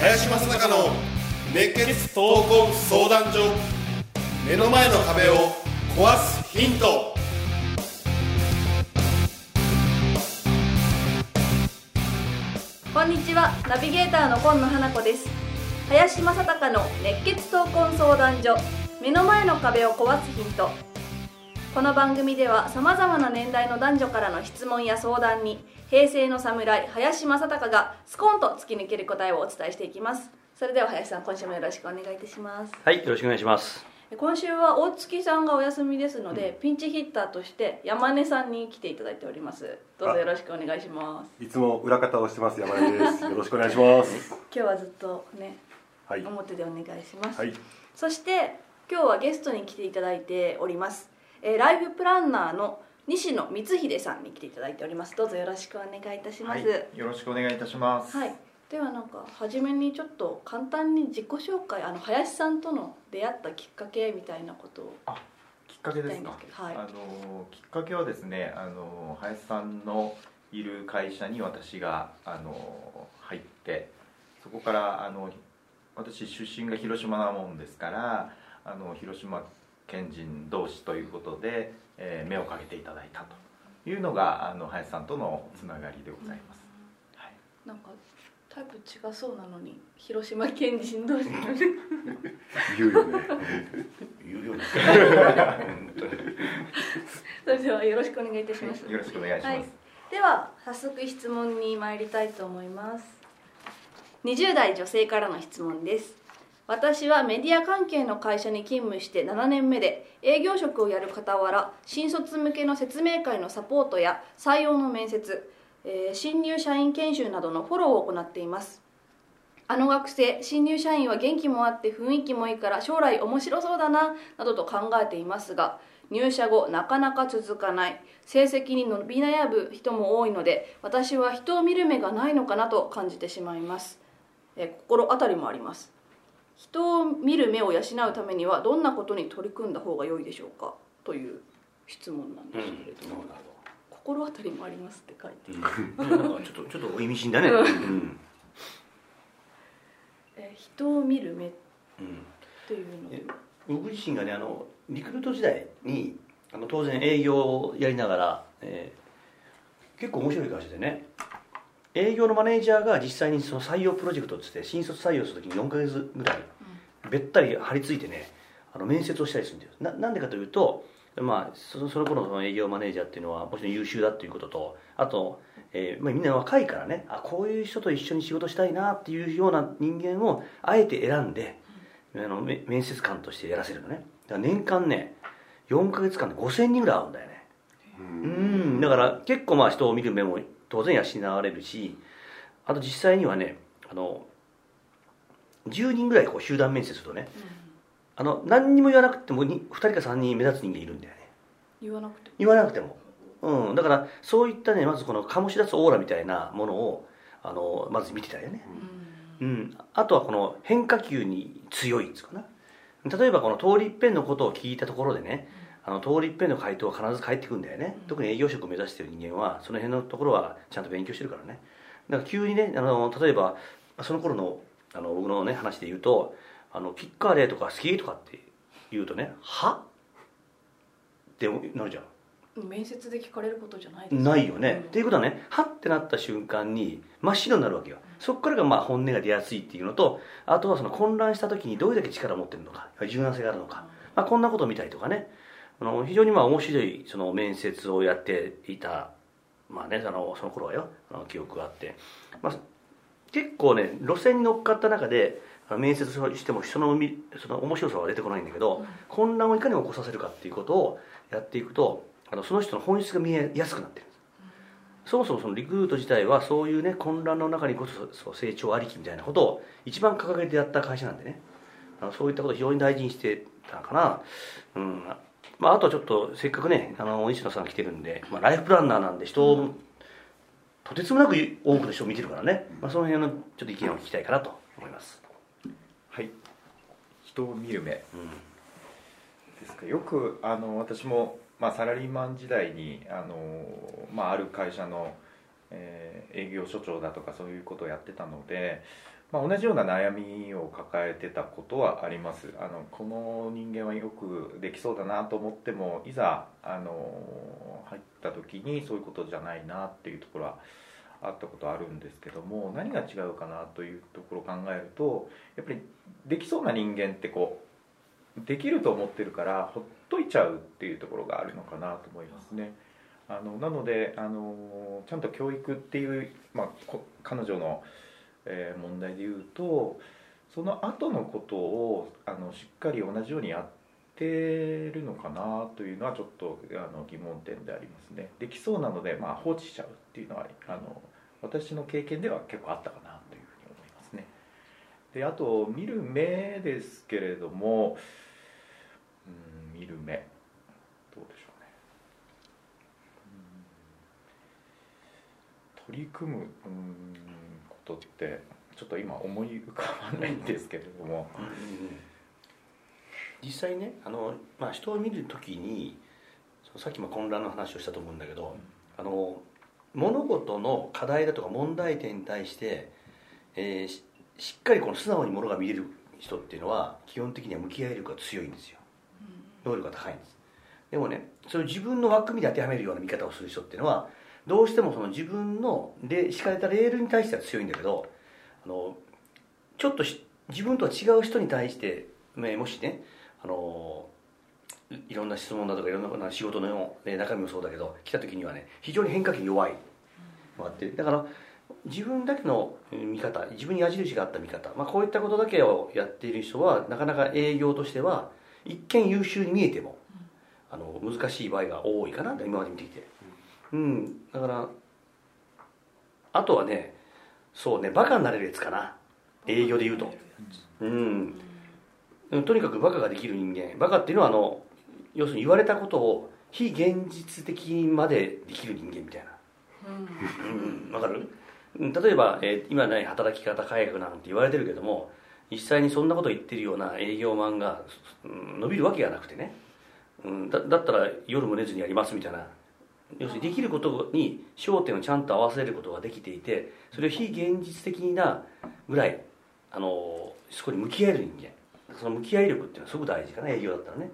林正孝の熱血闘魂相談所目の前の壁を壊すヒント。こんにちは。ナビゲーターの今野花子です。林正孝の熱血闘魂相談所。目の前の壁を壊すヒント。この番組ではさまざまな年代の男女からの質問や相談に平成の侍林正孝がスコンと突き抜ける答えをお伝えしていきます。それでは林さん今週もよろしくお願いいたします。はい、よろしくお願いします。今週は大月さんがお休みですので、ピンチヒッターとして山根さんに来ていただいております。どうぞよろしくお願いします。いつも裏方をしてます山根です。よろしくお願いします。今日はずっとねはい。表でお願いします、はい。そして今日はゲストに来ていただいております、えーライフプランナーの西野光秀さんに来ていただいております。どうぞよろしくお願いいたします。はい、よろしくお願いいたします。はい、ではなんか初めにちょっと簡単に自己紹介あの林さんとの出会ったきっかけみたいなことをきっかけですか？はい。あのきっかけはですね、あの林さんのいる会社に私があの入って、そこからあの私出身が広島なもんですから、あの広島県人同士ということで、えー目をかけていただいたというのがあの林さんとのつながりでございます。はい。なんかタイプ違そうなのに広島県人同士言うよね。言うように。それではよろしくお願いいたしますよろしくお願いします。はいでは早速質問に参りたいと思います20代女性からの質問です。私はメディア関係の会社に勤務して7年目で営業職をやる傍ら新卒向けの説明会のサポートや採用の面接、えー新入社員研修などのフォローを行っています。あの学生新入社員は元気もあって雰囲気もいいから将来面白そうだななどと考えていますが入社後なかなか続かない。成績に伸び悩む人も多いので私は人を見る目がないのかなと感じてしまいます。えー心当たりもあります。人を見る目を養うためにはどんなことに取り組んだ方が良いでしょうか？という質問なんですけれども、心当たりもありますって書いて、なんかちょっと ちょっと意味深だね。ううん。えー人を見る目っうん。ていうのえ僕自身がねあのリクルート時代にあの当然営業をやりながら、えー結構面白い会社でね営業のマネージャーが実際にその採用プロジェクトっつって新卒採用する時に4ヶ月ぐらいべったり張り付いてねあの面接をしたりするんですななんでかというとまあそのその頃の営業マネージャーっていうのはもちろん優秀だっていうこととあと、えーまあ、みんな若いからねあこういう人と一緒に仕事したいなっていうような人間をあえて選んであのめ面接官としてやらせるのね。だから年間ね4ヶ月間で5000人ぐらい会うんだよね。うん。だから結構まあ人を見る目も当然養われるしあと実際にはねあの10人ぐらいこう集団面接するとね、あの何にも言わなくてもに2人か3人目立つ人間いるんだよね。言わなくて言わなくても、うん、だからそういったねまずこの醸し出すオーラみたいなものをあのまず見てたよね、うん、あとはこの変化球に強いっつうかな。例えばこの通り一遍のことを聞いたところでねあの通り一遍の回答は必ず返ってくるんだよね、特に営業職を目指している人間はその辺のところはちゃんと勉強してるからね。だから急にねあの例えばその頃のあの僕のね話で言うと「あのキッカーで」とか「好き?」とかって言うとね「は?」ってなるじゃん。面接で聞かれることじゃないですないよね、うん。っていうことはねはってなった瞬間に真っ白になるわけよ。そこからがまあ本音が出やすいっていうのとあとはその混乱した時にどれだけ力を持ってるのか柔軟性があるのか、まあ、こんなことを見たりとかねあの非常にまあ面白いその面接をやっていたまあねあのその頃はよあの記憶があって、まあ、結構ね路線に乗っかった中で面接をしてもそのみその面白さは出てこないんだけど、混乱をいかに起こさせるかっていうことをやっていくとあのその人の本質が見えやすくなってるそもそもそのリクルート自体はそういうね混乱の中にこそ成長ありきみたいなことを一番掲げてやった会社なんでね。あのそういったことを非常に大事にしてたかな、うんまあ、あとはちょっとせっかくねあの西野さんが来てるんで、まあ、ライフプランナーなんで人を、とてつもなく多くの人を見てるからね、まあ、その辺のちょっと意見を聞きたいかなと思います。はい。人を見る目。うん。ですか。よくあの私も、まあ、サラリーマン時代にあの、まあ、ある会社の、えー営業所長だとかそういうことをやってたので、まあ、同じような悩みを抱えてたことはありますあのこの人間はよくできそうだなと思ってもいざあの入った時にそういうことじゃないなっていうところはあったことあるんですけども何が違うかなというところを考えるとやっぱりできそうな人間ってこうできると思ってるからほっといちゃうっていうところがあるのかなと思いますね。あのなのであのちゃんと教育っていう、まあ、彼女の、えー問題で言うとその後のことをあのしっかり同じようにやってるのかなというのはちょっとあの疑問点でありますね。できそうなので、まあ、放置しちゃうっていうのはあの私の経験では結構あったかなというふうに思いますね。であと見る目ですけれども、うん、見る目どうでしょうね。取り組む、うん、ことってちょっと今思い浮かばないんですけれども、実際ねあの、まあ、人を見る時にさっきも混乱の話をしたと思うんだけど、あの物事の課題だとか問題点に対して、えーししっかりこの素直にものが見れる人っていうのは基本的には向き合い力が強いんですよ。能力が高いんです。でもねそれを自分の枠組みで当てはめるような見方をする人っていうのはどうしてもその自分のレ敷かれたレールに対しては強いんだけどあのちょっとし自分とは違う人に対して、ねもしねあのいいろんな質問だとかいろんな仕事のね中身もそうだけど来た時にはね非常に変化球に弱い。のがあってだから自分だけの見方自分に矢印があった見方、まあ、こういったことだけをやっている人はなかなか営業としては一見優秀に見えてもあの難しい場合が多いかなと今まで見てきてうん。だからあとはねそうねバカになれるやつかな。営業で言うと。うん。うんとにかくバカができる人間。バカっていうのはあの要するに言われたことを非現実的までできる人間みたいな。うん。わかる？うん。例えば、えー今ね働き方改革なんて言われてるけども実際にそんなこと言ってるような営業マンが、うん伸びるわけがなくてね、うん、だだったら夜も寝ずにやりますみたいな要するにできることに焦点をちゃんと合わせることができていてそれを非現実的なぐらいあのそこに向き合える人間。その向き合い力っていうのはすごく大事かな営業だったらね。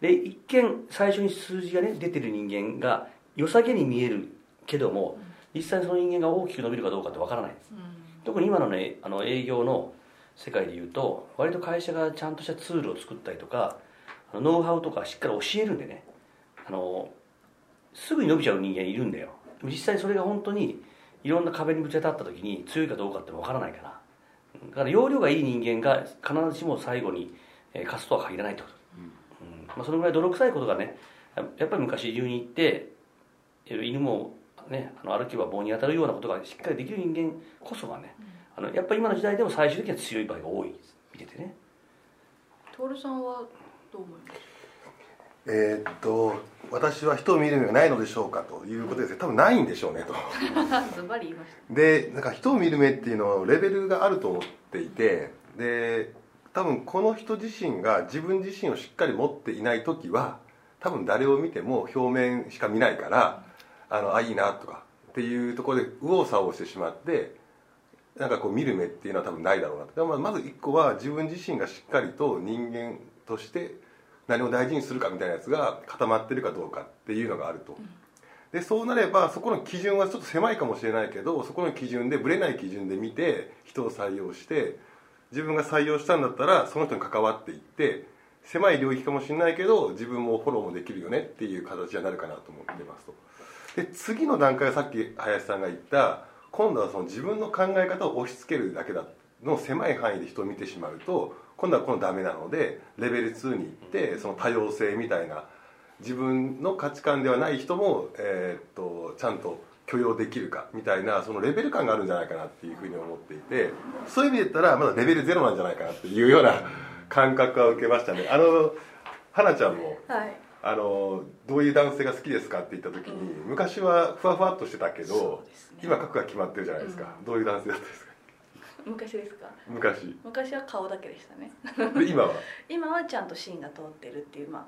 で一見最初に数字がね出てる人間が良さげに見えるけども実際にその人間が大きく伸びるかどうかってわからないんです。特に今のねあの営業の世界でいうと割と会社がちゃんとしたツールを作ったりとかノウハウとかしっかり教えるんでね。あのすぐに伸びちゃう人間いるんだよ。でも実際それが本当にいろんな壁にぶち当たった時に強いかどうかってわからないから。だから容量がいい人間が必ずしも最後にえー勝つとは限らないってこと、うん。まあ、そのぐらい泥臭いことがねややっぱり昔言うに行ってえー犬も、ね、あの歩けば棒に当たるようなことがしっかりできる人間こそがね、あのやっぱり今の時代でも最終的には強い場合が多い見ててね。徹さんはどう思います？えーっと私は人を見る目がないのでしょうかということですね。多分ないんでしょうねと。ズバリ言いましでなんか人を見る目っていうのはレベルがあると思っていてで多分この人自身が自分自身をしっかり持っていない時は多分誰を見ても表面しか見ないからあのあいいなとかっていうところで右往左往してしまってなんかこう見る目っていうのは多分ないだろうなと。でもまず一個は自分自身がしっかりと人間として何を大事にするかみたいなやつが固まってるかどうかっていうのがあると。でそうなればそこの基準はちょっと狭いかもしれないけどそこの基準でぶれない基準で見て人を採用して自分が採用したんだったらその人に関わっていって狭い領域かもしれないけど自分もフォローもできるよねっていう形になるかなと思ってますとで次の段階はさっき林さんが言った今度はその自分の考え方を押し付けるだけだの狭い範囲で人を見てしまうと今度はこのダメなのでレベル2に行ってその多様性みたいな自分の価値観ではない人も、えーっとちゃんと許容できるかみたいなそのレベル感があるんじゃないかなっていうふうに思っていてそういう意味で言ったらまだレベルゼロなんじゃないかなっていうような感覚は受けましたね。あの花ちゃんもたはい。あのどういう男性が好きですかって言った時に昔はふわふわっとしてたけど、今核が決まってるじゃないですか、どういう男性だったですか？昔ですか？昔。昔は顔だけでしたね。で今は？今はちゃんと芯が通ってるっていうまあ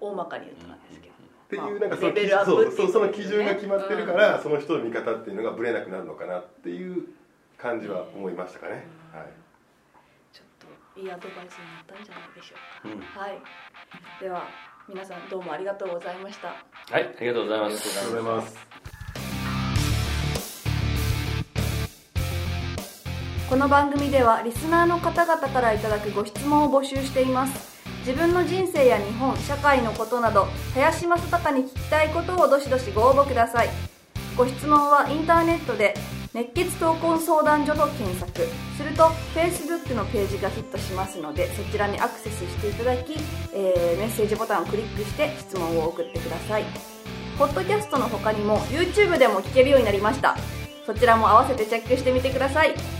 大まかに言うとなんですけど、っていうなんかそのそうそうその基準が決まってるから、うんその人の見方っていうのがブレなくなるのかなっていう感じは思いましたかね、はい。ちょっといいアドバイスになったんじゃないでしょうんうか、はい。では皆さんどうもありがとうございました。はいありがとうございます。ありがとうございますこの番組ではリスナーの方々からいただくご質問を募集しています。自分の人生や日本社会のことなど林正孝に聞きたいことをどしどしご応募ください。ご質問はインターネットで熱血闘魂相談所と検索。すると Facebook のページがヒットしますのでそちらにアクセスしていただき、えーメッセージボタンをクリックして質問を送ってください。ポッドキャストの他にも YouTube でも聞けるようになりました。そちらも合わせてチェックしてみてください。